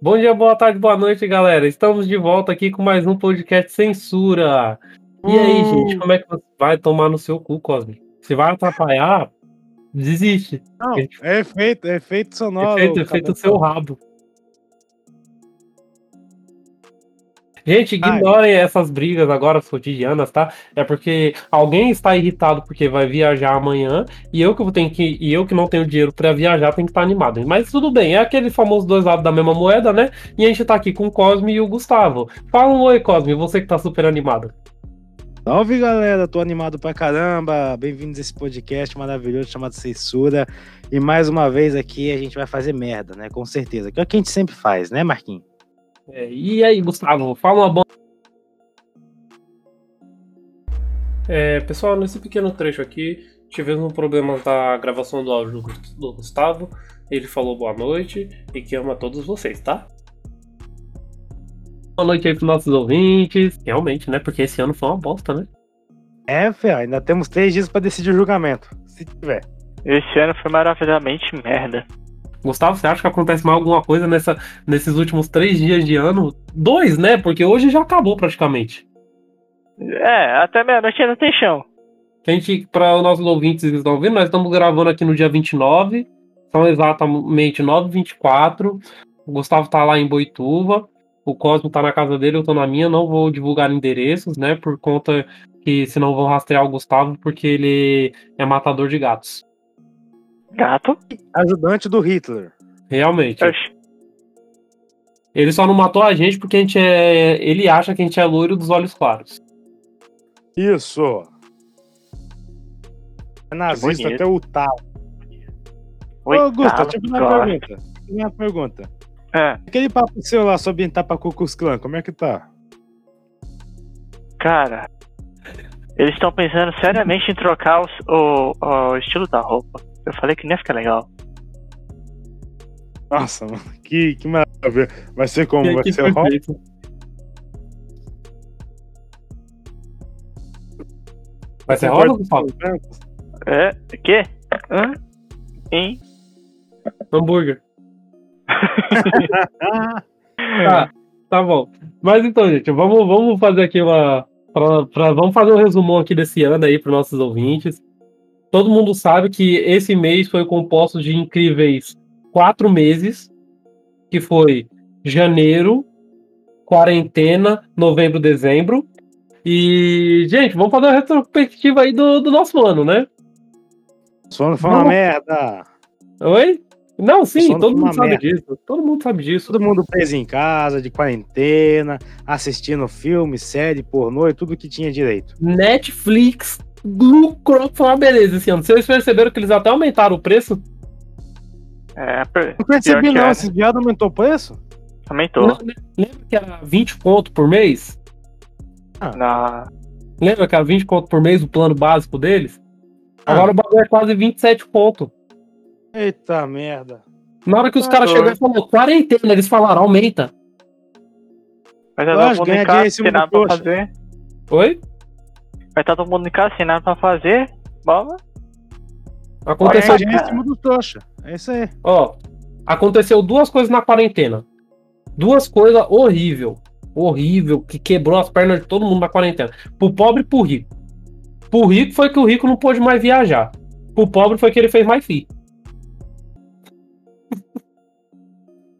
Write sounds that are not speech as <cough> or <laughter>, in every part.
Bom dia, boa tarde, boa noite, galera. Estamos de volta aqui com mais um podcast Censura. E aí, Uh. gente, como é que você vai tomar no seu cu, Cosme? Se vai atrapalhar, desiste. Não, é efeito, é efeito sonoro. Efeito, efeito seu rabo. Gente, Ai. ignorem essas brigas agora cotidianas, tá? É porque alguém está irritado porque vai viajar amanhã e eu que vou ter que e eu que não tenho dinheiro pra viajar tenho que estar animado. Mas tudo bem, é aquele famoso dois lados da mesma moeda, né? E a gente tá aqui com o Cosme e o Gustavo. Fala um oi, Cosme, você que tá super animado. Salve galera, tô animado pra caramba. Bem-vindos a esse podcast maravilhoso chamado Censura. E mais uma vez aqui a gente vai fazer merda, né? Com certeza. Que é o que a gente sempre faz, né, Marquinhos? É, e aí, Gustavo, fala uma boa. É, pessoal, nesse pequeno trecho aqui, tivemos um problema da gravação do áudio do, Gustavo. Ele falou boa noite e que ama todos vocês, tá? Boa noite aí pros nossos ouvintes. Realmente, né? Porque esse ano foi uma bosta, né? É, Fê, ainda temos três dias pra decidir o julgamento. Se tiver. Esse ano foi maravilhosamente merda. Gustavo, você acha que acontece mais alguma coisa nessa, nesses últimos três dias de ano? Dois, né? Porque hoje já acabou praticamente. É, até meia-noite ainda tem chão. A gente, para os nossos ouvintes que estão ouvindo, nós estamos gravando aqui no dia 29, são exatamente 9h24. O Gustavo tá lá em Boituva, o Cosmo tá na casa dele, eu tô na minha. Não vou divulgar endereços, né? Por conta que senão vão rastrear o Gustavo, porque ele é matador de gatos. Gato? Ajudante do Hitler. Realmente. Oxi. Ele só não matou a gente porque a gente é. Ele acha que a gente é loiro dos olhos claros. Isso. É nazista até o tal. Oi, Ô, Gusta, tá, deixa eu fazer uma gosto. pergunta. Uma pergunta. É, Aquele papo seu lá sobre entrar pra Ku Klux Klan, como é que tá? cara. Eles estão pensando seriamente em trocar os- o, o estilo da roupa. Eu falei que nem ia ficar legal. Nossa, mano, que, que maravilha. Vai ser como? Vai ser rock? perfeito. Vai ser roda, Gustavo? É, quê? Hã? Hein? Hambúrguer. <laughs> Tá, tá bom. Mas então, gente, vamos, vamos fazer aqui uma. pra- pra- vamos fazer um resumão aqui desse ano aí para nossos ouvintes. Todo mundo sabe que esse mês foi composto de incríveis quatro meses, que foi janeiro, quarentena, novembro, dezembro. E, gente, vamos fazer uma retrospectiva aí do, do nosso ano, né? Sono foi uma Vamos. merda. Oi? Não, sim, todo mundo sabe merda. disso. Todo mundo sabe disso. Todo mundo preso em casa, de quarentena, assistindo filme, série, pornô e tudo que tinha direito. Netflix lucrou foi uma beleza esse ano. Vocês perceberam que eles até aumentaram o preço? É, per- Não percebi não, é. esse viado aumentou o preço? aumentou. Não, lembra que era 20 conto por mês? Na... Lembra que era 20 conto por mês o plano básico deles? Ah. Agora o bagulho é quase 27 conto. Eita merda. Na hora que os Ah, caras chegaram e falaram quarentena, eles falaram aumenta. Vai estar Lógico, todo mundo em ganha casa dinheiro em cima assinado do pra fazer. Oi? Vai estar todo mundo em casa assinado pra fazer. Bola. Aconteceu, em cima do trouxa. É isso aí. ó, aconteceu duas coisas na quarentena. Duas coisas horrível, horrível, que quebrou as pernas de todo mundo na quarentena. Pro pobre e pro rico. Pro rico foi que o rico não pôde mais viajar. Pro pobre foi que ele fez mais filho.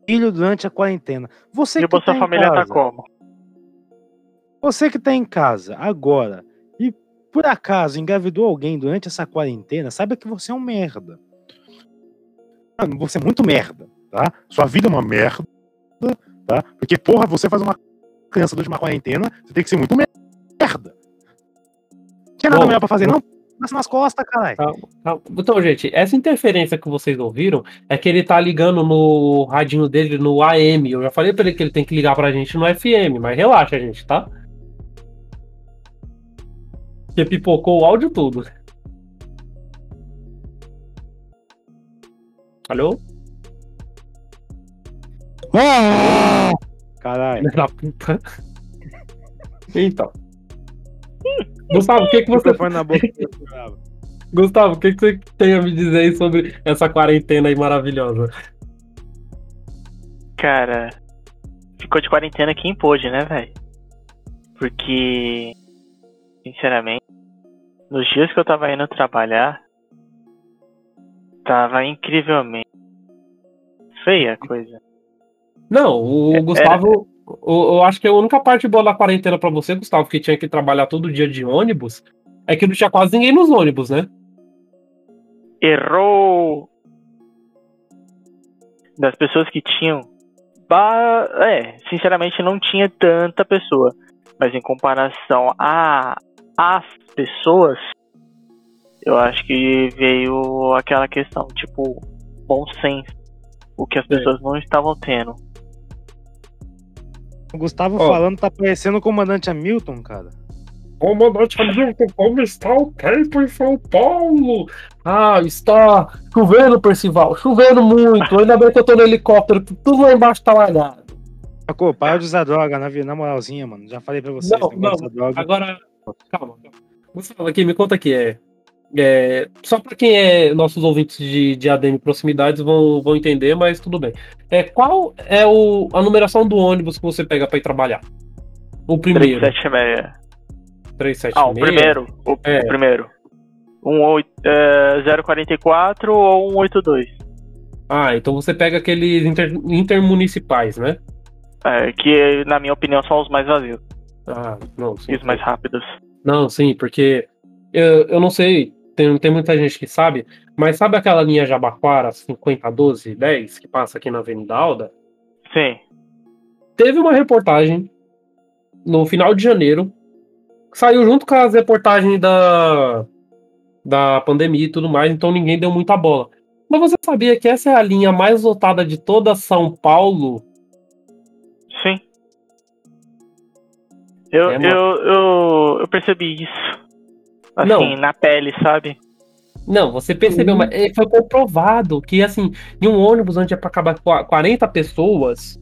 Filho durante a quarentena. Você E que Bolsa tá em Família casa, tá como? Você que tá em casa agora por acaso engravidou alguém durante essa quarentena, saiba que você é um merda. Mano, você é muito merda, tá? Sua vida é uma merda, tá? Porque, porra, você faz uma criança durante uma quarentena, você tem que ser muito merda. Não tinha nada Bom, melhor pra fazer, não? Nasce nas costas, caralho. Então, gente, essa interferência que vocês ouviram é que ele tá ligando no radinho dele no AM. Eu já falei pra ele que ele tem que ligar pra gente no FM, mas relaxa, gente, tá? Porque pipocou o áudio tudo. Alô? Caralho. Filha da puta. Então. Gustavo, o que, que você. Microfone na boca. Gustavo, o que, que você tem a me dizer aí sobre essa quarentena aí maravilhosa? Cara, ficou de quarentena quem pôde, né, velho? Porque, sinceramente, nos dias que eu tava indo trabalhar, tava incrivelmente feia a coisa. Não, o É- Gustavo. o- Eu acho que a única parte boa da quarentena pra você, Gustavo, que tinha que trabalhar todo dia de ônibus, é que não tinha quase ninguém nos ônibus, né? Errou! Das pessoas que tinham. Ba... É, sinceramente não tinha tanta pessoa. Mas em comparação a as pessoas, eu acho que veio aquela questão, tipo, bom senso. O que as Sim. pessoas não estavam tendo. O Gustavo Ó. falando tá parecendo o comandante Hamilton, cara. Comandante Hamilton, como está o tempo em São Paulo? Ah, está chovendo, Percival, chovendo muito. Ainda bem que eu tô no helicóptero, tudo lá embaixo tá lagado. Sacou? Para de usar droga, na, na moralzinha, mano. Já falei pra vocês. Não, não. Agora, calma. Gustavo, aqui, me conta aqui, é. é, só para quem é nossos ouvintes de, de ADM e proximidades vão, vão entender, mas tudo bem. É, qual é o, a numeração do ônibus que você pega para ir trabalhar? O primeiro. 376. 376. Ah, o primeiro. O, É. o primeiro. Um oito- é, 044 ou 182. Ah, então você pega aqueles inter- intermunicipais, né? É, que na minha opinião são os mais vazios Ah, não, sim. os mais rápidos. Não, sim, porque eu, eu não sei, tem, tem muita gente que sabe, mas sabe aquela linha Jabaquara 5012 10 que passa aqui na Avenida Alda? Sim. Teve uma reportagem no final de janeiro, que saiu junto com as reportagens da, da pandemia e tudo mais, então ninguém deu muita bola. Mas você sabia que essa é a linha mais lotada de toda São Paulo? Eu, É, eu, eu, eu percebi isso. Assim, Não. na pele, sabe? Não, você percebeu, Uhum. mas eh, foi comprovado que, assim, em um ônibus onde é pra acabar com 40 pessoas,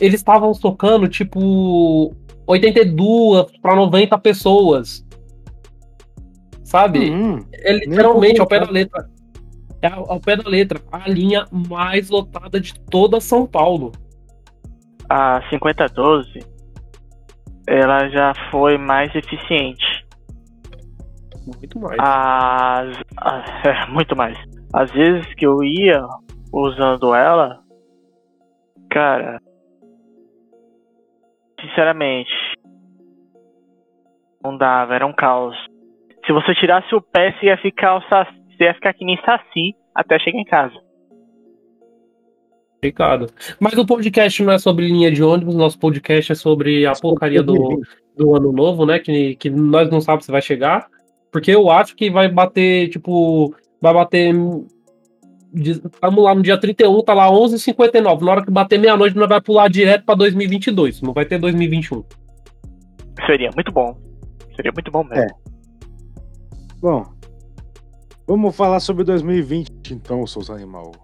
eles estavam tocando, tipo, 82 pra 90 pessoas. Sabe? Hum, É literalmente ao pé da letra. É ao, ao pé da letra. A linha mais lotada de toda São Paulo. A 5012, ela já foi mais eficiente. Muito mais. As, as- <laughs> é, muito mais. Às vezes que eu ia usando ela, cara, sinceramente, não dava, era um caos. Se você tirasse o pé, você ia ficar, você ia ficar que nem saci até chegar em casa. Complicado. Mas o podcast não é sobre linha de ônibus, nosso podcast é sobre a porcaria do, do ano novo, né? Que, que nós não sabemos se vai chegar. Porque eu acho que vai bater, tipo, vai bater. Estamos lá no dia 31, tá lá 11h59. Na hora que bater meia-noite, nós vai pular direto pra 2022. Não vai ter 2021. Seria muito bom. Seria muito bom mesmo. É. Bom, vamos falar sobre 2020 então, seus animal.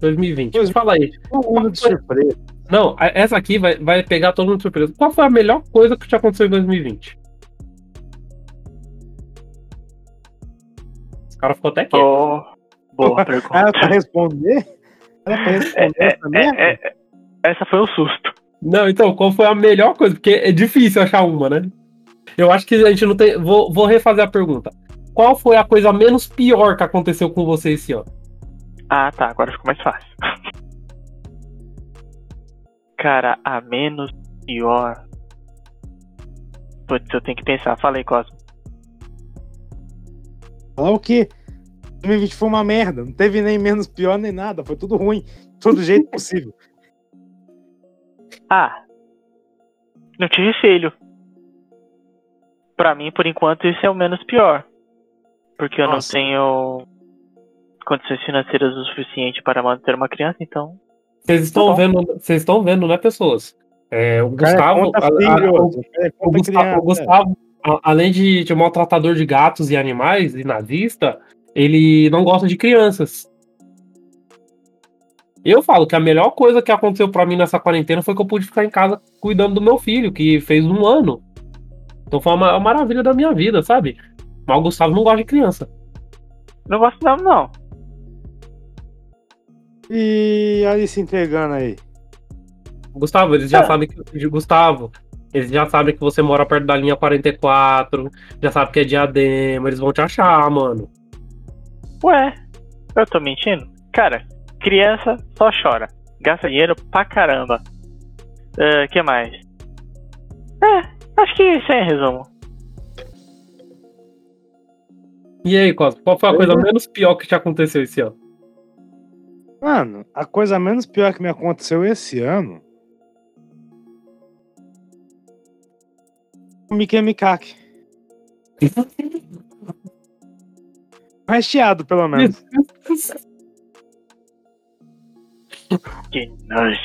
2020. Pois- Fala aí. Um ano de surpresa. Não, essa aqui vai, vai pegar todo mundo de surpresa. Qual foi a melhor coisa que te aconteceu em 2020? Os caras ficou até quieto. Oh, boa pergunta. Ah, pra responder? Era pra responder essa merda? É, é, essa foi um susto. Não, então, qual foi a melhor coisa? Porque é difícil achar uma, né? Eu acho que a gente não tem. Vou, vou refazer a pergunta. Qual foi a coisa menos pior que aconteceu com você esse ano? Ah, tá. Agora ficou mais fácil. Cara, a menos pior. Putz, eu tenho que pensar. Fala aí, Cosmo. Falar o quê? 2020 foi uma merda. Não teve nem menos pior nem nada. Foi tudo ruim. Todo jeito possível. <laughs> Ah, não tive filho. Pra mim, por enquanto, isso é o menos pior. Porque eu Nossa. não tenho condições financeiras o suficiente para manter uma criança, então. Vocês estão bom. vendo, vocês estão vendo, né, pessoas? É, o Gustavo. a- a- o- Gustavo, criança. o Gustavo, a- além de, de maltratador de gatos e animais e nazista, ele não gosta de crianças. Eu falo que a melhor coisa que aconteceu pra mim nessa quarentena foi que eu pude ficar em casa cuidando do meu filho, que fez um ano. Então foi uma, uma maravilha da minha vida, sabe? Mas o Gustavo não gosta de criança. Não gosto não, não. E ali se entregando aí. Gustavo, eles já É. sabem que. Gustavo, eles já sabem que você mora perto da linha 44, já sabem que é diadema, eles vão te achar, mano. Ué, eu tô mentindo? Cara, criança só chora. Gasta dinheiro pra caramba. O que mais? É, acho que isso é resumo. E aí, Cosmo, qual foi a coisa menos pior que te aconteceu esse ano? Mano, a coisa menos pior que me aconteceu esse ano. O Mickey Mikaki. <laughs> Recheado, pelo menos. <laughs> Que nojo.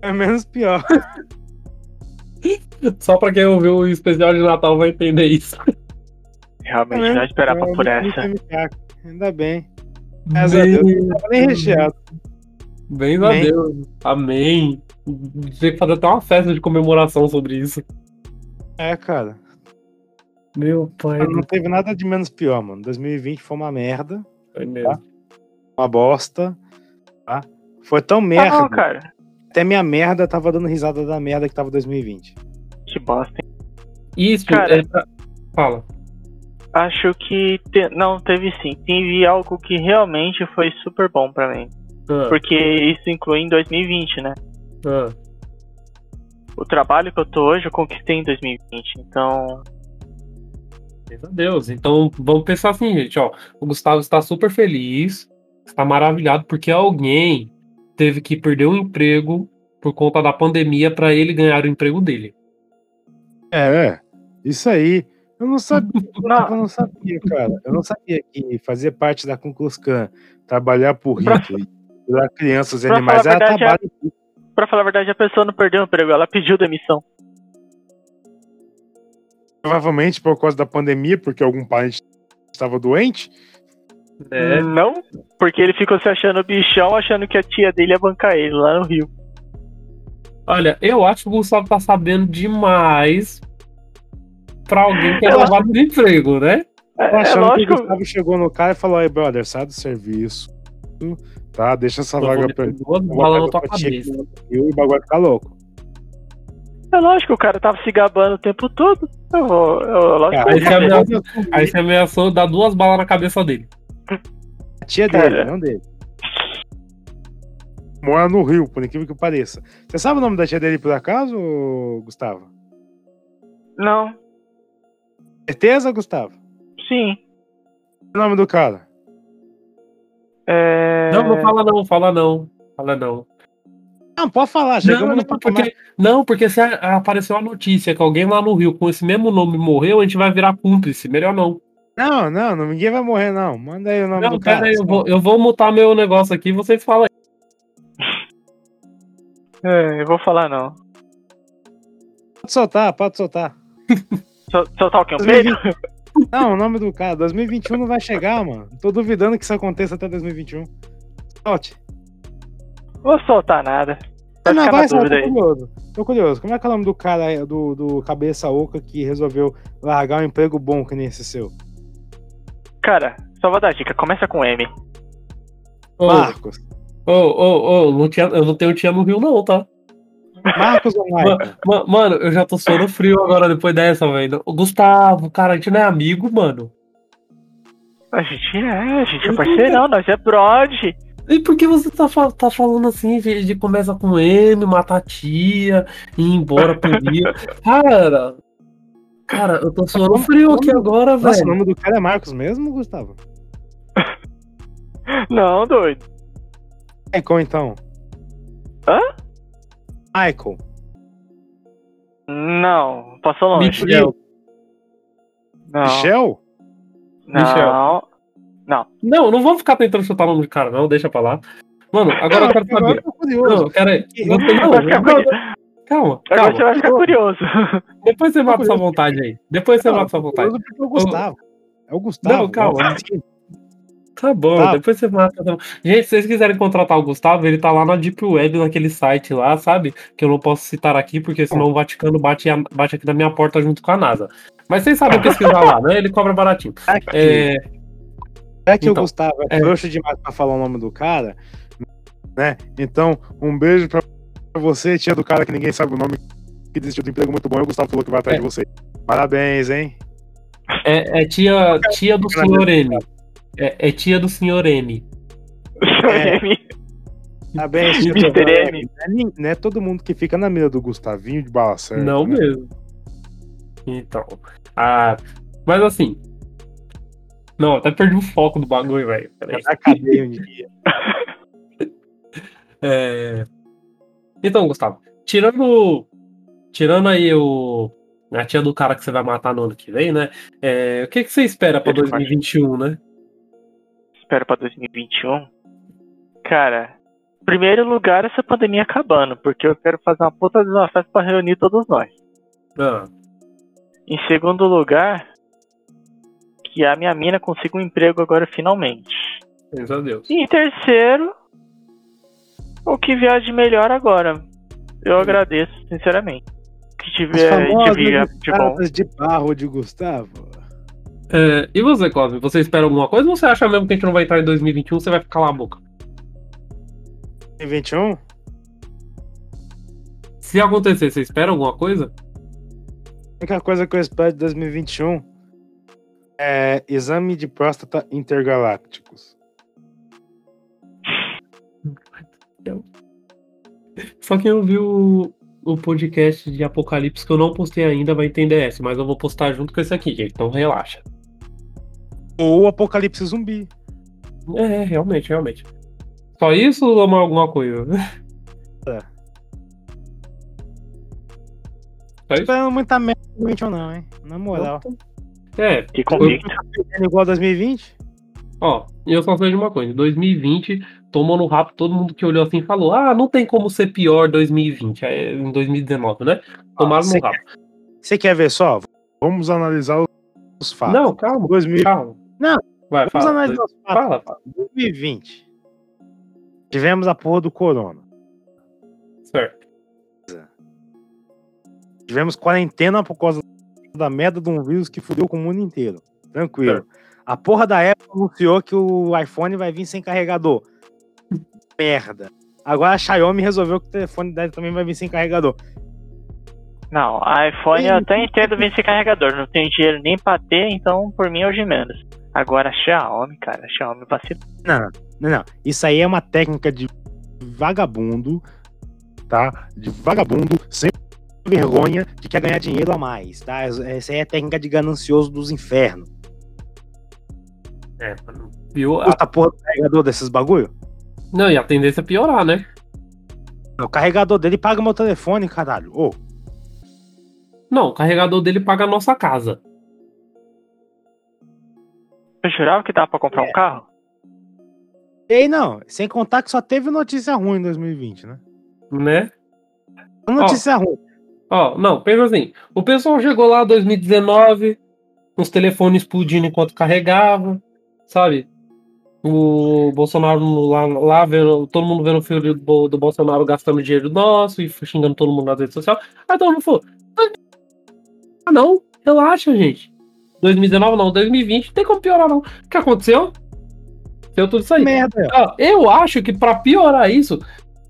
É menos pior. <laughs> Só pra quem ouviu o especial de Natal vai entender isso. Realmente É não esperava por essa. Mickey Mikaki. Ainda bem. A Deus, não tava nem recheado. Bem a Amém. Deus. Amém. Tem que fazer até uma festa de comemoração sobre isso. É, cara. Meu pai Não do teve nada de menos pior, mano. 2020 foi uma merda. céu mesmo. Uma bosta. Tá? Foi tão Tá merda. bom, cara. Até minha merda tava dando risada da merda que tava 2020. Que bosta. hein? Isso, Cara. é Fala. Acho que. te- Não, teve sim. Teve algo que realmente foi super bom pra mim. Ah, Porque isso inclui em 2020, né? ah. O trabalho que eu tô hoje eu conquistei em 2020. Então. A Deus. Então vamos pensar assim, gente, ó. O Gustavo está super feliz, está maravilhado porque alguém teve que perder o emprego por conta da pandemia para ele ganhar o emprego dele. É, é. Isso aí. Eu não sabia, <laughs> eu não sabia, cara. Eu não sabia que fazer parte da Klan, trabalhar por Pra- Hitler, cuidar crianças e animais, era verdade, é- trabalho. Pra falar a verdade, a pessoa não perdeu o emprego, ela pediu demissão. Provavelmente por causa da pandemia, porque algum parente estava doente. É. Não, porque ele ficou se achando bichão, achando que a tia dele ia bancar ele lá no Rio. Olha, eu acho que o Gustavo tá sabendo demais pra alguém que é levado do emprego, né? É, é achando que lógico. o Gustavo chegou no cara e falou: aí, brother, sai do serviço. Tá, deixa essa vaga pra balas na tua cabeça. e o bagulho vai ficar louco. É lógico, o cara tava se gabando o tempo todo. Eu vou. Eu, lógico Aí você ameaçou, aí você ameaçou dar duas balas na cabeça dele. A tia Cara. dele, não dele. Mora no Rio, por incrível que pareça. Você sabe o nome da tia dele por acaso, Gustavo? Não, Certeza, Gustavo? sim. O nome do cara? É... Não, não fala não, fala não. Fala não. Não, pode falar, chegamos não, porque, não, porque se a- apareceu a notícia que alguém lá no Rio com esse mesmo nome morreu, a gente vai virar cúmplice. Melhor não. Não, não, ninguém vai morrer, não. Manda aí o nome Não, do cara. pera aí, eu vou, eu vou mutar meu negócio aqui e vocês falam aí. É, eu vou falar não. Pode soltar, pode soltar. <laughs> O quê? Um peido? Não, o nome do cara. 2021 não vai chegar, mano. Tô duvidando que isso aconteça até 2021. Solte. Vou soltar nada. Vai não, ficar vai, dúvida tô aí. curioso. Tô curioso. Como é que é o nome do cara aí, do, do cabeça oca que resolveu largar um emprego bom que nem esse seu? Cara, só vou dar dica. Começa com M. Ô, Marcos. ô, ô, ô, não tinha, eu não tenho tia no Rio, não, tá? Marcos ou Michael? Ma- Mano, eu já tô suando frio agora depois dessa, velho. Ô, Gustavo, cara, a gente não é amigo, mano. A gente é, a gente é parceirão, nós é brod. E por que você tá, tá falando assim, de, de começa com M, matar a tia, e ir embora pro Rio? <laughs> Cara, cara, eu tô suando frio aqui agora, Nossa, o velho. nome do cara é Marcos mesmo, Gustavo? <laughs> Não, doido. Michael, então. Hã? Michael. Não, passou longe. Michel. Não, Michel? não. Não. Não, não vou ficar tentando chutar o nome do cara, não, deixa pra lá. Mano, agora eu quero saber. eu. Não, cara, não, não, não, calma, Agora você calma. vai ficar curioso. Depois você mata essa vontade aí. Depois você Não, mata essa vontade. porque é o Gustavo. É o Gustavo. Não, calma. Tá bom, Tá. depois você mata. tá bom. Gente, se vocês quiserem contratar o Gustavo, ele tá lá na Deep Web, naquele site lá, sabe? Que eu não posso citar aqui, porque senão o Vaticano bate, bate aqui na minha porta junto com a NASA. Mas vocês sabem pesquisar lá, né? Ele cobra baratinho. <laughs> Aqui. É, É que Então, o Gustavo é, é. trouxa demais pra falar o nome do cara. Né? Então, um beijo pra você, tia do cara que ninguém sabe o nome, que desistiu do emprego muito bom. E o Gustavo falou que vai atrás É. de você. Parabéns, hein? É, é tia, tia do senhor M. É, é tia do senhor M. É. Parabéns, tia do Mr. M. Não é Não é todo mundo que fica na mira do Gustavinho de bala certa. Não né? mesmo. Então. Ah, mas assim. Não, até perdi o foco do bagulho, velho. Na cadeia um dia. <laughs> É... Então, Gustavo, tirando. Tirando aí o. A tia do cara que você vai matar no ano que vem, né? É, o que, que você espera pra Ele faz. 2021, né? Espero pra 2021. Cara, em primeiro lugar, essa pandemia acabando, porque eu quero fazer uma puta de uma festa pra reunir todos nós. Ah, Em segundo lugar, que a minha mina consiga um emprego agora finalmente. a Deus. E em terceiro, o que vier de melhor agora. Eu agradeço, sinceramente. O que tiver de, famosas vier de bom. de barro de Gustavo. É, e você, Cosme? Você espera alguma coisa ou você acha mesmo que a gente não vai entrar em 2021 você vai ficar lá a boca? Em 21? Se acontecer, você espera alguma coisa? A única coisa que eu espero de 2021 é exame de próstata intergalácticos. Só quem ouviu o, o podcast de Apocalipse que eu não postei ainda vai entender essa, mas eu vou postar junto com esse aqui, gente. Então relaxa. Ou apocalipse zumbi. É, realmente, realmente. Só isso ou mais alguma coisa? É. Só isso? Esperando muita merda 2021 não, hein? Na moral. É, Que convicto. É igual 2020? ó, e eu só sei de uma coisa. 2020 tomou no rabo todo mundo que olhou assim e falou: Ah, não tem como ser pior 2020, é, em 2019, né? Tomaram você no rabo. Você quer ver só? Vamos analisar os fatos. Não, calma, 2000. calma. Não, Vai, Vamos fala. analisar os fatos. Fala, fala. 2020. Tivemos a porra do corona. Certo. Tivemos quarentena por causa da merda de um vírus que fudeu com o mundo inteiro. Tranquilo. A porra da Apple anunciou que o iPhone vai vir sem carregador. Merda. Agora a Xiaomi resolveu que o telefone dela também vai vir sem carregador. Não, iPhone eu até entendo vir sem carregador. Não tenho dinheiro nem pra ter, então por mim hoje menos. Agora Xiaomi, cara, Xiaomi vacilou. Não, não, não. Isso aí é uma técnica de vagabundo, tá? De vagabundo sem vergonha de quer ganhar dinheiro a mais, tá? Essa aí é a técnica de ganancioso dos infernos. É, mano. Viu? A- Custa a porra do carregador desses bagulho? Não, e a tendência é piorar, né? O carregador dele paga meu telefone, caralho. Ô, Não, o carregador dele paga a nossa casa. Eu jurava que dava pra comprar um carro? ei, não. Sem contar que só teve notícia ruim em 2020, né? Né? Notícia ruim. Ó, não, pensa assim. O pessoal chegou lá em 2019, os telefones explodindo enquanto carregava, sabe? O Bolsonaro lá, lá vendo, todo mundo vendo o filho do, do Bolsonaro gastando dinheiro nosso e xingando todo mundo nas redes sociais. Aí todo mundo falou: Ah, não, relaxa, gente. 2019 não, 2020 não tem como piorar, não. O que aconteceu? Deu tudo isso aí. Merda. Eu acho que pra piorar isso,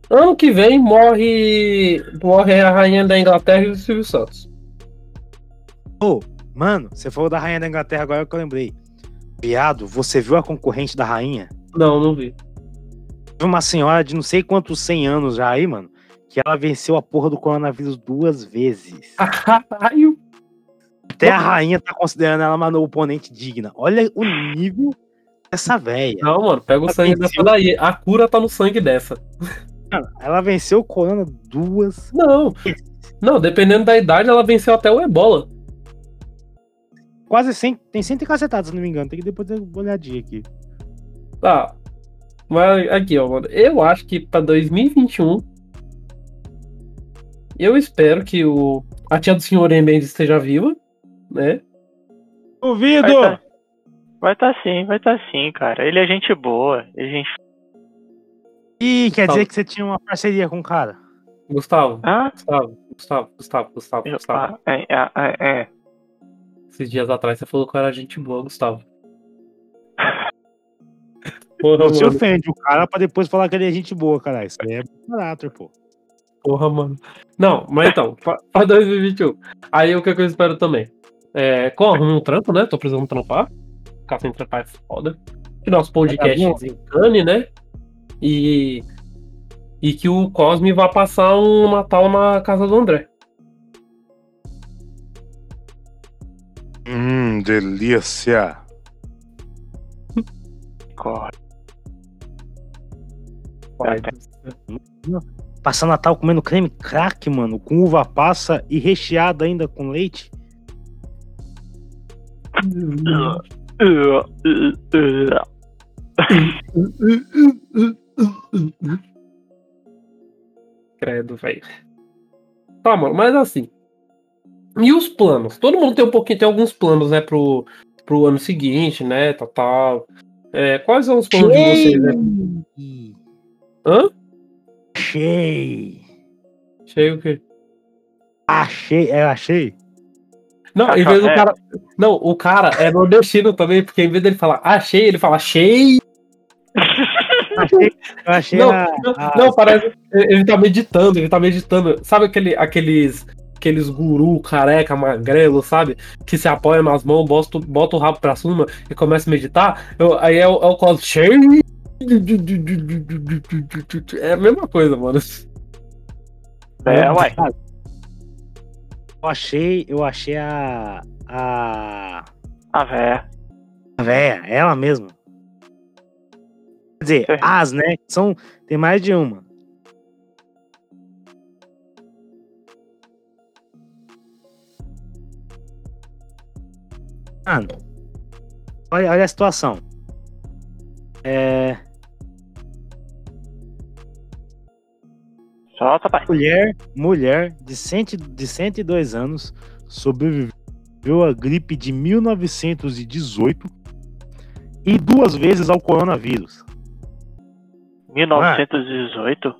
ano que vem morre morre a rainha da Inglaterra e o Silvio Santos. Ô, mano, você falou da rainha da Inglaterra agora que eu lembrei. Viado, você viu a concorrente da rainha? Não, não vi. Teve uma senhora de não sei quantos 100 anos já aí, mano, que ela venceu a porra do coronavírus duas vezes. <laughs> Caralho. Até a rainha tá considerando ela uma oponente digna. Olha o nível dessa véia. Não, mano, pega o sangue dessa daí. A cura tá no sangue dessa. Ela venceu o corona duas. Não. Não, dependendo da idade, ela venceu até o ebola. Quase 100. Tem 100 cacetadas, se não me engano. Tem que depois dar uma olhadinha aqui. Tá. Mas aqui, ó, mano. Eu acho que pra 2021. Eu espero que o, a tia do senhor M ainda esteja viva, né? Duvido! Vai tá, vai tá sim, vai tá sim, cara. Ele é gente boa. Ele é gente. Ih, quer Tá. dizer que você tinha uma parceria com o cara. Gustavo, Hã? Gustavo, Gustavo, Gustavo, Gustavo, Eu- Gustavo. ah, é, é, é, é. Esses dias atrás você falou que eu era gente boa, Gustavo. <laughs> Porra, Você mano. ofende o cara pra depois falar que ele é gente boa, cara. Isso aí é caráter, pô. Porra, mano. Não, mas então, pra, pra 2021. Aí o que, que eu espero também? É, arrume um trampo, né? Tô precisando trampar. Ficar sem trampar é foda. Que nosso podcast Vagabundo. desencane, né? E. E que o Cosme vá passar um Natal na casa do André. Hum, delícia. Corre. Vai. Passar Natal comendo creme crack, mano, com uva passa e recheado ainda com leite. Credo, velho. Tá, mano, mas assim. E os planos? Todo mundo tem um pouquinho, tem alguns planos, né, pro, pro ano seguinte, né, tal, tal. É, quais são os planos de vocês, né? Hã? Achei. Achei o quê? Achei, é, achei. Não, Ah, em vez do é. cara. Não, o cara é nordestino também, porque em vez dele falar achei, ele fala achei. Achei, eu achei Não, a, não, a- não, parece. Ele ele tá meditando, ele tá meditando. Sabe aquele, aqueles. Aqueles guru careca, magrelo, sabe? Que se apoia nas mãos, bota, bota o rabo pra cima e começa a meditar. Eu- aí é o, é o cos cheio. É a mesma coisa, mano. É, uai. Eu achei, eu achei a. A. A véia. A véia, ela mesma. Quer dizer, É. as, né? São, tem mais de uma. Mano, olha, olha a situação. É, Solta, pai. mulher, mulher de, cento, de 102 anos sobreviveu à gripe de 1918 e duas vezes ao coronavírus. 1918?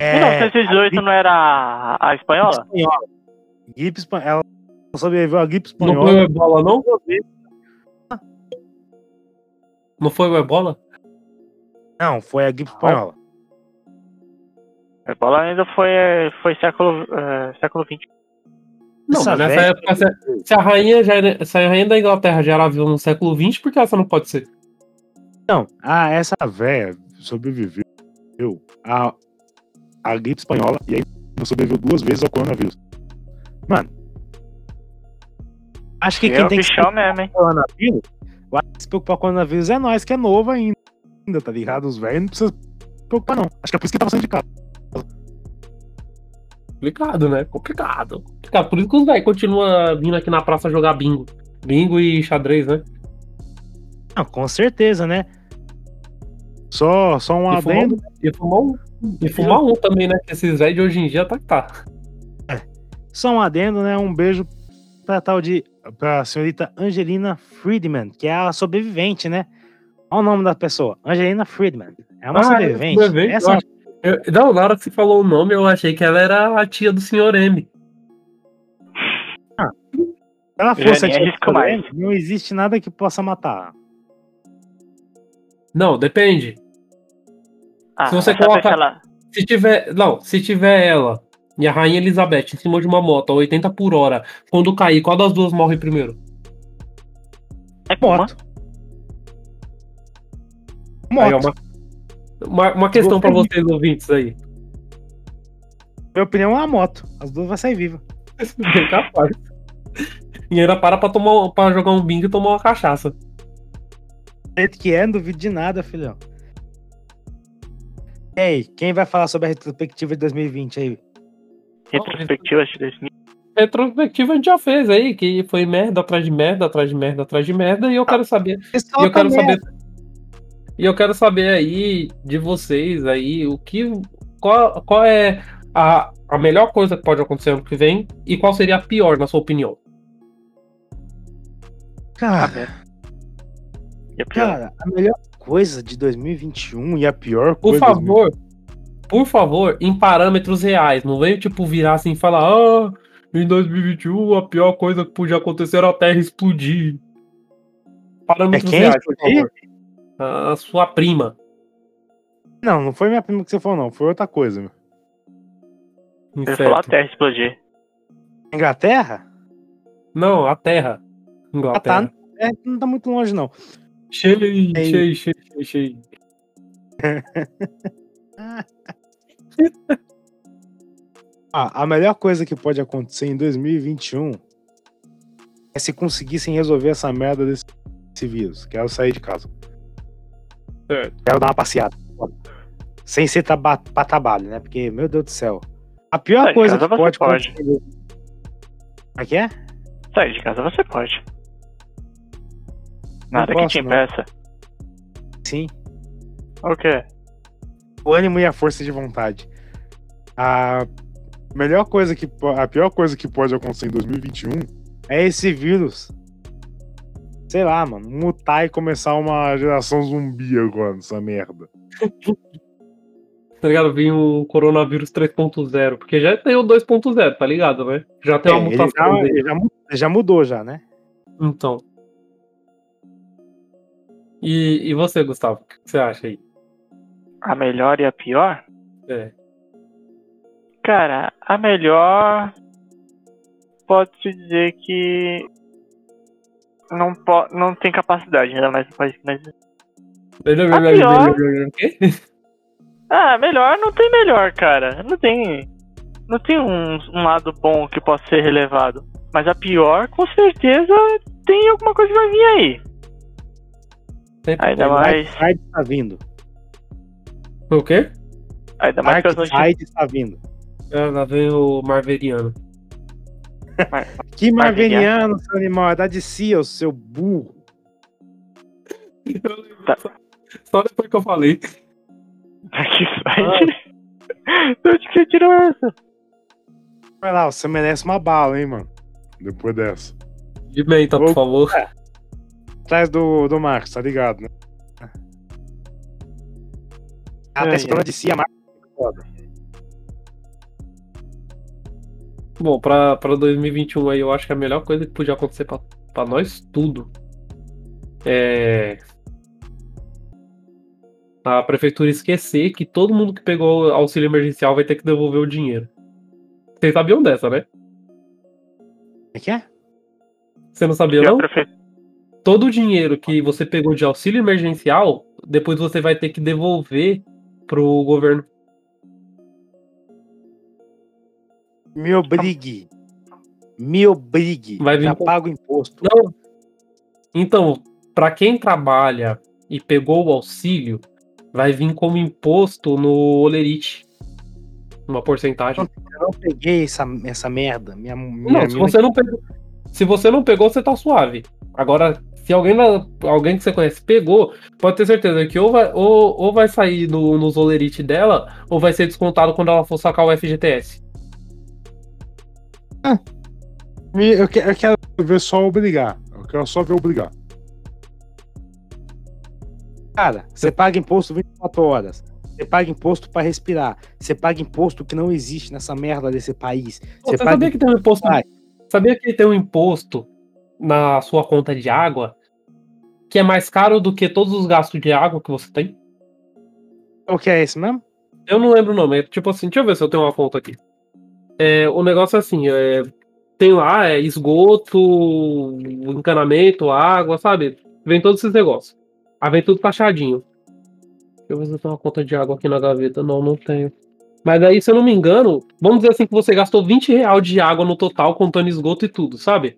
É, 1918 não era a, a espanhola? espanhola. Gripe espanhola. Ela sobreviveu à gripe Não foi o espanhola. ebola, não? Não foi o ebola? Não, foi a gripe espanhola. A bola ainda foi, foi século, é, século XX. Não, Essa nessa época, se, se a rainha já era- se a rainha da Inglaterra já era viva no século XX, por que essa não pode ser? Não, ah, essa véia sobreviveu à, à gripe espanhola e aí sobreviveu duas vezes ao coronavírus. Mano, acho que E quem é o tem que se bichão mesmo, hein? coronavírus, vai se preocupar com o coronavírus é nós, que é novo ainda, tá ligado? Os velhos não precisam se preocupar, não. Acho que é por isso que tá passando de casa. Complicado, né? Complicado. Complicado. Por isso que os velhos continuam vindo aqui na praça jogar bingo. Bingo e xadrez, né? Não, com certeza, né? Só, só um E fumar adendo. um, e fumar um, e fumar um também, né? Que esses velhos de hoje em dia tá que tá. Só um adendo, né? Um beijo pra tal de. pra senhorita Angelina Friedman, que é a sobrevivente, né? Olha o nome da pessoa. Angelina Friedman. É uma Ah, sobrevivente. é sobrevivente, Essa. Eu- não, na hora que você falou o nome, eu achei que ela era a tia do senhor M. Se ela fosse a tia do mais. Coreia, não existe nada que possa matar. Não, depende. Ah, Se você coloca- ela- Se tiver. Não, se tiver ela e a Rainha Elizabeth em cima de uma moto a 80 por hora, quando cair, qual das duas morre primeiro? É Kuma? Moto. Aí, Moto. uma, uma, uma questão pra vocês ouvintes aí. Minha opinião é a moto. As duas vão sair vivas. <laughs> Bem capaz. E ainda para pra, tomar, pra jogar um bingo e tomar uma cachaça. Do jeito que é, não duvido de nada, filhão. Ei, quem vai falar sobre a retrospectiva de 2020 aí? Retrospectiva de 2000. Retrospectiva a gente já fez aí, que foi merda atrás de merda, atrás de merda, atrás de merda, e eu quero saber. E eu quero saber. E eu quero saber aí de vocês aí o que. Qual, qual é a, a melhor coisa que pode acontecer ano que vem e qual seria a pior, na sua opinião? Cara, E a pior. cara, a melhor coisa de 2021 e a pior Por coisa. favor, por favor, em parâmetros reais. Não venha tipo virar assim e falar, ah, em 2021 a pior coisa que podia acontecer era a Terra explodir. É Parâmetros quem reais, por explodir? favor. A sua prima. Não, não foi minha prima que você falou, não. Foi outra coisa, meu. Ele falou a. Terra explodir. Inglaterra? Não, a Terra. Inglaterra. É, não tá muito longe, não. Cheio, Ei. cheio, cheio, cheio, cheio. <laughs> Ah, a melhor coisa que pode acontecer em 2021 é se conseguissem resolver essa merda desse, desse vírus. Quero sair de casa. Certo. Quero dar uma passeada. Sem ser pra trabalho, né? Porque, meu Deus do céu. A pior Sai coisa que pode pode. Como é que é? Sair de casa você pode. Nada que posso, te não. impeça. Sim. O quê? O ânimo e a força de vontade. A melhor coisa que a pior coisa que pode acontecer em 2021 é esse vírus. Sei lá, mano, mutar e começar uma geração zumbi agora nessa merda. <laughs> Tá ligado? Vim um coronavírus 3.0. Porque já tem o 2.0, tá ligado, né? Já tem uma É, ele mutação já, dele. ele já mu- já mudou já, né? Então. E, e você, Gustavo? O que você acha aí? A melhor e a pior? É. Cara, a melhor pode-se dizer que não, po não tem capacidade, ainda mais no país que nós A quê? <laughs> Ah, melhor não tem melhor, cara. Não tem. Não tem um, um lado bom que possa ser relevado. Mas a pior, com certeza, tem alguma coisa que vai vir aí. Sempre Ainda tem. mais. Side está vindo. O quê? Ainda mais Dark que as notícias. Side está vindo. Ah, lá vem o Marveriano. <laughs> Que marveliano, seu animal. É da DC, ô seu burro. Tá. Só depois que eu falei. Que site? <laughs> De onde que você tirou essa? Vai lá, você merece uma bala, hein, mano. Depois dessa. De menta, por Ô, favor. Atrás do, do Marcos, tá ligado, né? Até Ai, se torna ai. de si, a Marcos Bom, pra, pra 2021 aí, eu acho que a melhor coisa que podia acontecer pra, pra nós tudo é a prefeitura esquecer que todo mundo que pegou auxílio emergencial vai ter que devolver o dinheiro. Vocês sabiam dessa, né? Como é que é? Você não sabia, não? Todo o dinheiro que você pegou de auxílio emergencial, depois você vai ter que devolver pro governo. Me obrigue. Me obrigue. Vai vir Já pago imposto. Não. Então, pra quem trabalha e pegou o auxílio, vai vir como imposto no Olerite. Uma porcentagem. Eu não peguei essa, essa merda. Minha, minha Não, se você não pegou. Se você não pegou, você tá suave. Agora, se alguém, alguém que você conhece pegou, pode ter certeza que ou vai, ou, ou vai sair no, nos Olerite dela, ou vai ser descontado quando ela for sacar o FGTS. Me- Eu, que- eu quero ver só obrigar. Eu quero só ver obrigar. Cara, você paga imposto 24 horas. Você paga imposto pra respirar. Você paga imposto que não existe nessa merda desse país. Você, paga sabia que tem um imposto? Vai. Sabia que tem um imposto na sua conta de água que é mais caro do que todos os gastos de água que você tem? o que é esse mesmo? Eu não lembro o nome. É tipo assim, deixa eu ver se eu tenho uma conta aqui. É, o negócio é assim, é, tem lá é, esgoto, encanamento, água, sabe? Vem todos esses negócios. Aí vem tudo taxadinho. Deixa eu ver se eu tenho uma conta de água aqui na gaveta. Não, não tenho. Mas aí, se eu não me engano, vamos dizer assim que você gastou 20 reais de água no total, contando esgoto e tudo, sabe?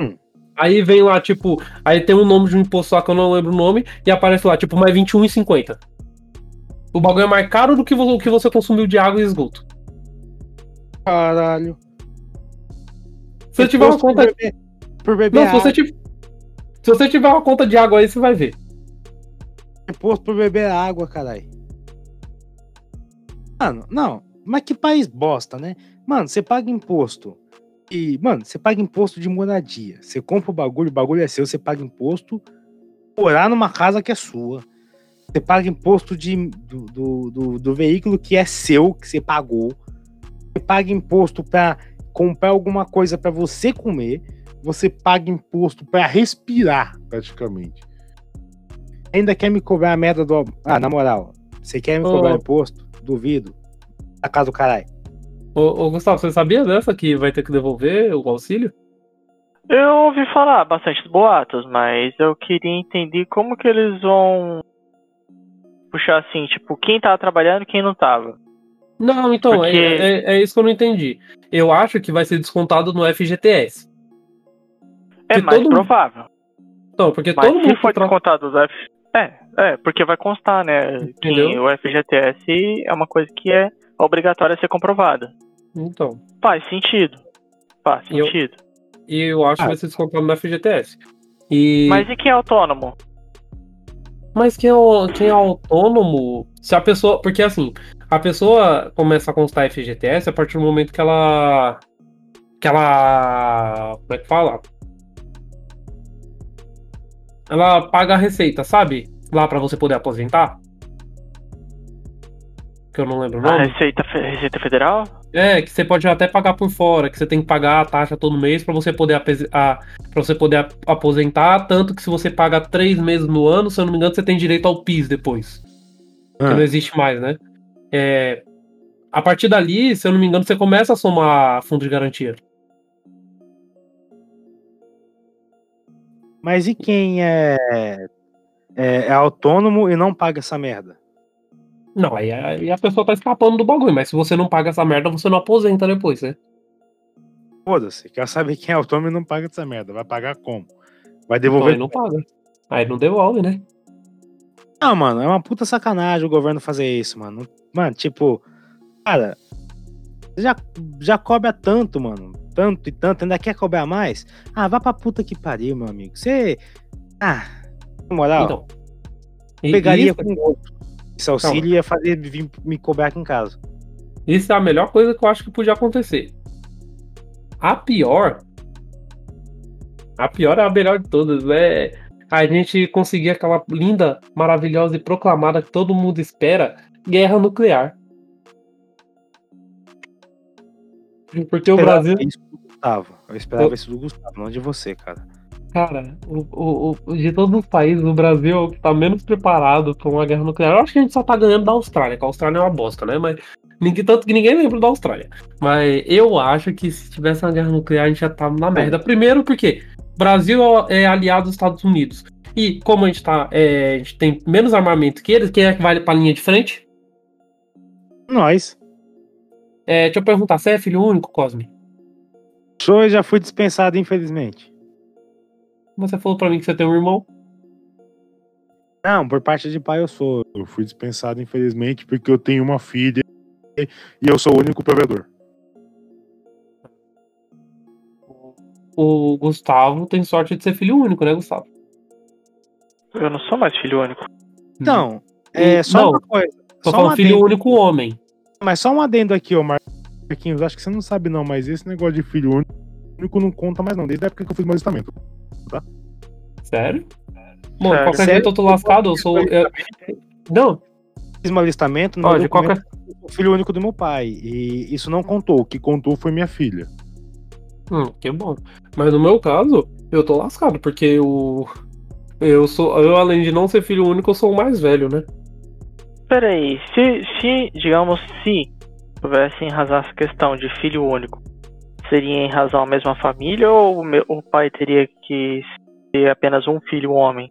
Hum. Aí vem lá, tipo, aí tem um nome de um imposto lá que eu não lembro o nome, e aparece lá, tipo, mais R$21,50. O bagulho é mais caro do que o que você consumiu de água e esgoto. Caralho. Se você tiver uma conta. Por beber, por beber Não, se você, tiver... se você tiver uma conta de água aí, você vai ver. Imposto por beber água, caralho. Mano, não. Mas que país bosta, né? Mano, você paga imposto. E, mano, você paga imposto de moradia. Você compra o bagulho, o bagulho é seu, você paga imposto morar numa casa que é sua. Você paga imposto de, do, do, do, do veículo que é seu, que você pagou. Você paga imposto pra comprar alguma coisa pra você comer. Você paga imposto pra respirar, praticamente. Ainda quer me cobrar a merda do. Ah, na moral, você quer me cobrar Ô. imposto? Duvido. A casa do caralho. Ô, ô, Gustavo, você sabia dessa que vai ter que devolver o auxílio? Eu ouvi falar bastante dos boatos, mas eu queria entender como que eles vão puxar assim, tipo, quem tava trabalhando e quem não tava. Não, então, Porque- é, é, é isso que eu não entendi. Eu acho que vai ser descontado no FGTS. É Que mais todo- provável. Então, porque Mas todo se mundo for que tra- descontado do F... É, é, porque vai constar, né? Que Entendeu? o FGTS é uma coisa que é obrigatória a ser comprovada. Então, Faz sentido. Faz E eu- sentido. e eu acho Ah. que vai ser descontado no FGTS. E... Mas e quem é autônomo? Mas quem é, quem é autônomo, se a pessoa. Porque assim, a pessoa começa a constar FGTS a partir do momento que ela. Que ela. Como é que fala? Ela paga a receita, sabe? Lá pra você poder aposentar. Que eu não lembro o A nome. Receita, Fe- Receita Federal? É, que você pode até pagar por fora, que você tem que pagar a taxa todo mês pra você poder a, para você poder ap- aposentar, tanto que se você paga três meses no ano, se eu não me engano, você tem direito ao PIS depois. Que Ah. não existe mais, né? É, a partir dali, se eu não me engano, você começa a somar fundo de garantia. Mas e quem é, é, é autônomo e não paga essa merda? Não, aí, aí a pessoa tá escapando do bagulho, mas se você não paga essa merda, você não aposenta depois, né? Foda-se, quer saber quem é autônomo e não paga essa merda. Vai pagar como? Vai Então devolver. aí não paga. Aí não devolve, né? Ah, mano, é uma puta sacanagem o governo fazer isso, mano. Mano, tipo, cara, já, já cobra tanto, mano. Tanto e tanto, ainda quer cobrar mais? Ah, vá pra puta que pariu, meu amigo. Você. Ah, na moral, Então. Pegaria isso- com outro. Esse auxílio ia fazer vir me cobrar aqui em casa. Isso é a melhor coisa que eu acho que podia acontecer. A pior. A pior é a melhor de todas. É a gente conseguir aquela linda, maravilhosa e proclamada que todo mundo espera: guerra nuclear. Porque o Brasil. Isso do Gustavo. Eu esperava Eu- isso do Gustavo, não de você, cara. Cara, o, o- o- de todos os países, o Brasil é o que tá menos preparado pra uma guerra nuclear. Eu acho que a gente só tá ganhando da Austrália, que a Austrália é uma bosta, né? Mas ninguém, tanto que ninguém lembra da Austrália. Mas eu acho que se tivesse uma guerra nuclear, a gente já tá na merda. Primeiro porque o Brasil é aliado dos Estados Unidos. E como a gente tá. é, a gente tem menos armamento que eles, quem é que vai pra linha de frente? Nós. É, deixa eu perguntar, você é filho único, Cosme? Show eu já fui dispensado, infelizmente. Você falou pra mim que você tem um irmão. Não, por parte de pai eu sou. Eu fui dispensado, infelizmente, porque eu tenho uma filha e eu sou o único provedor. O Gustavo tem sorte de ser filho único, né, Gustavo? Eu não sou mais filho único. Então, é E- só não, uma coisa. Tô Só um falando filho adendo, único homem. mas só um adendo aqui, ô Marquinhos. Acho que você não sabe não, mas esse negócio de filho único não conta mais não, desde a época que eu fiz meu alistamento. Sério? Bom, Sério. qualquer Sério? jeito eu tô lascado, eu sou. eu- Não, Fiz meu alistamento no ó, meu de documento, qualquer. eu sou filho único do meu pai. E isso não contou. O que contou foi minha filha. Hum, que bom. Mas no meu caso, eu tô lascado, porque eu. Eu sou. Eu, além de não ser filho único, eu sou o mais velho, né? Peraí, se, se, digamos, se houvesse em razão essa questão de filho único, seria em razão a mesma família ou o, meu- o pai teria que ter apenas um filho homem?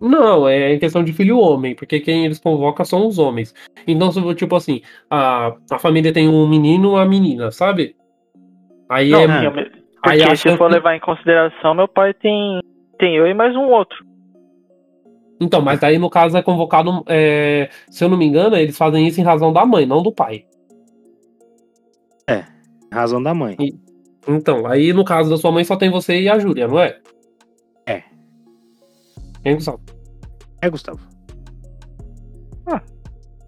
Não, é em questão de filho homem, porque quem eles convocam são os homens. Então, tipo assim, a, a família tem um menino e uma menina, sabe? Aí Não, é. eu aí porque se chance- for levar em consideração, meu pai tem, tem eu e mais um outro. Então, mas aí no caso é convocado. é, se eu não me engano, eles fazem isso em razão da mãe, não do pai. Razão da mãe. Então, aí no caso da sua mãe só tem você e a Júlia, não é? É. Quem Gustavo? É, Gustavo.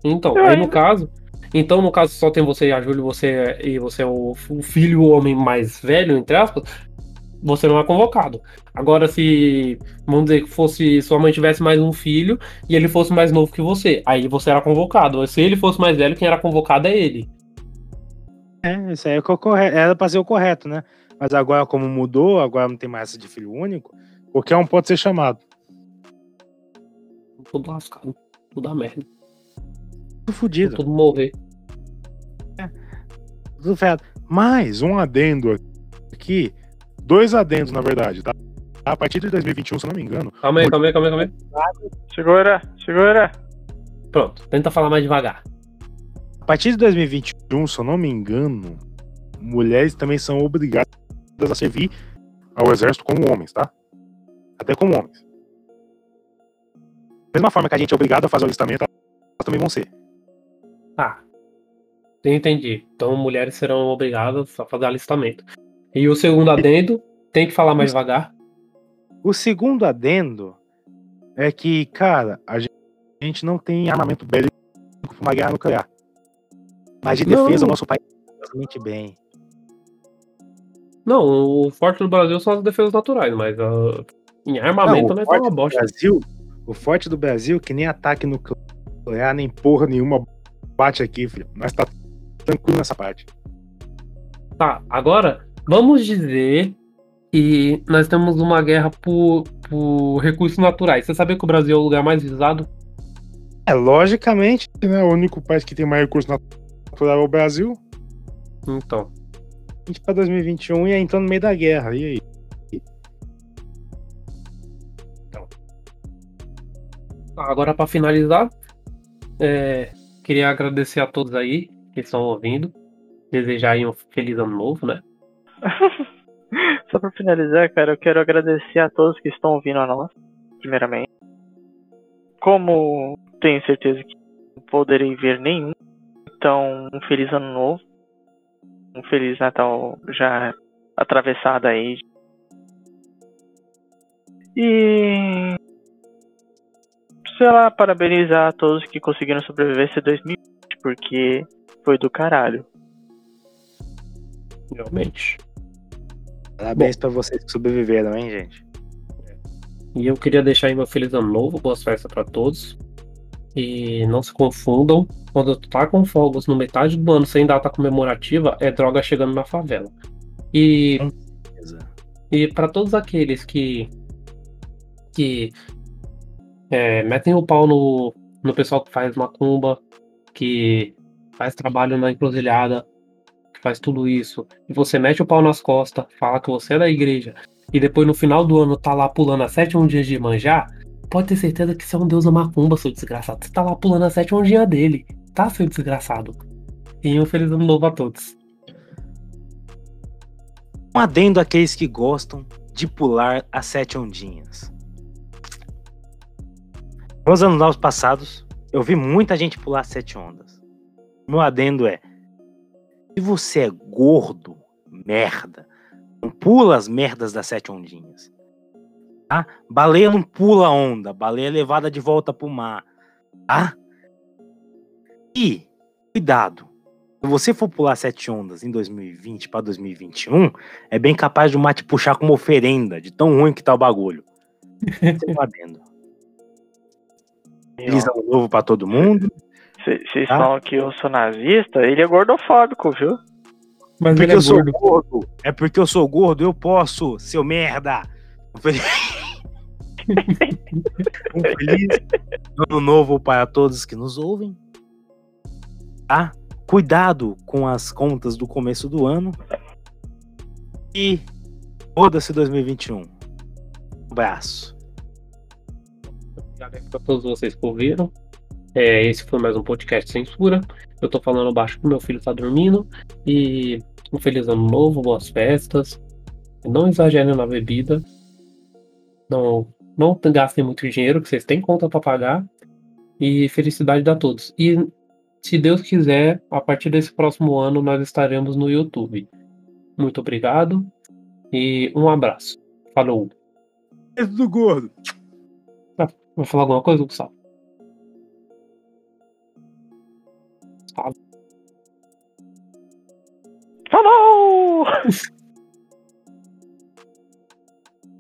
Então, Eu aí ainda- no caso. Então, no caso, só tem você e a Júlia, você é- e você é o, o filho o homem mais velho, entre aspas, você não é convocado. Agora, se, vamos dizer que fosse, sua mãe tivesse mais um filho e ele fosse mais novo que você, aí você era convocado. Se ele fosse mais velho, quem era convocado é ele. É, isso aí é o correto. Era pra ser o correto, né? Mas agora, como mudou, agora não tem mais essa de filho único, qualquer um pode ser chamado. tudo lascado. Tudo a merda. Tudo fudido. Tudo morrer. Tudo ferrado. Mais um adendo aqui. Dois adendos, na verdade, tá? A partir de 2021, se eu não me engano, Calma aí, calma aí, calma aí, calma aí. Segura, segura. Pronto, tenta falar mais devagar. A partir de 2021, se eu não me engano, mulheres também são obrigadas a servir ao exército como homens, tá? Até como homens. Da mesma forma que a gente é obrigado a fazer o alistamento, elas também vão ser. Tá. Entendi. Então mulheres serão obrigadas a fazer alistamento. E o segundo adendo, tem que falar mais devagar. o segundo adendo É que, cara, a gente, não tem armamento bélico pra uma guerra nuclear. Mas de Não. defesa o nosso país tá bastante bem. Não, o forte do Brasil são as defesas naturais, mas ah, em armamento Não, o não, tá uma forte do bosta. Brasil, o forte do Brasil, que nem ataque nuclear, nem porra nenhuma Bate aqui, filho. Nós tá tranquilo nessa parte. Tá, agora vamos dizer que nós temos uma guerra por, por recursos naturais. Você sabia que o Brasil é o lugar mais visado? É, logicamente, Né? O único país que tem mais recurso natural é o Brasil. Então. a gente pra 2021 ia entrando no meio da guerra. E aí? Agora, para finalizar, é, queria agradecer a todos aí que estão ouvindo. Desejar aí um feliz ano novo, né? <laughs> Só pra finalizar, cara, eu quero agradecer a todos que estão ouvindo a nós, primeiramente. Como tenho certeza que não poderei ver nenhum, então um feliz ano novo. Um feliz Natal já atravessado aí. E sei lá, parabenizar a todos que conseguiram sobreviver esse 2020, porque foi do caralho. Realmente. Parabéns pra vocês que sobreviveram, hein, gente? E eu queria deixar aí meu feliz ano novo, boas festas para todos. E não se confundam, quando tu tá com fogos no metade do ano sem data comemorativa, é droga chegando na favela. E. E para todos aqueles que que é, metem o pau no, no pessoal que faz macumba, que faz trabalho na encruzilhada, que faz tudo isso, e você mete o pau nas costas, fala que você é da igreja, e depois no final do ano tá lá pulando a sete dias de manjar, pode ter certeza que você é um deus da macumba, seu desgraçado. Você tá lá pulando a sete dia dele, tá, seu desgraçado? E um feliz ano novo a todos. Um adendo àqueles que gostam de pular as sete ondinhas. Nos anos novos passados, eu vi muita gente pular sete ondas. Meu adendo é: se você é gordo, merda, não pula as merdas das sete ondinhas. Tá? Baleia não pula onda, baleia é levada de volta pro mar. Tá? E, cuidado, se você for pular sete ondas em 2020 para 2021, é bem capaz de o mar te puxar como oferenda, de tão ruim que tá o bagulho. Você tá vendo. Feliz ano novo pra todo mundo. Vocês Ah. falam que eu sou nazista, ele é gordofóbico, viu? Mas Porque ele é eu sou gordo. gordo. É porque eu sou gordo, eu posso, seu merda. Feliz, <laughs> um feliz ano novo para todos que nos ouvem. Tá? Cuidado com as contas do começo do ano. E foda-se 2021. Um abraço. Obrigado pra todos vocês que ouviram. É, esse foi mais um podcast Censura. Eu tô falando baixo porque meu filho tá dormindo. E um feliz ano novo, boas festas. Não exagerem na bebida. Não, não gastem muito dinheiro, que vocês têm conta pra pagar. E felicidade a todos. E se Deus quiser, a partir desse próximo ano nós estaremos no YouTube. Muito obrigado e um abraço. Falou. Beijo do gordo. Vai falar alguma coisa, Gustavo? Falou! <laughs>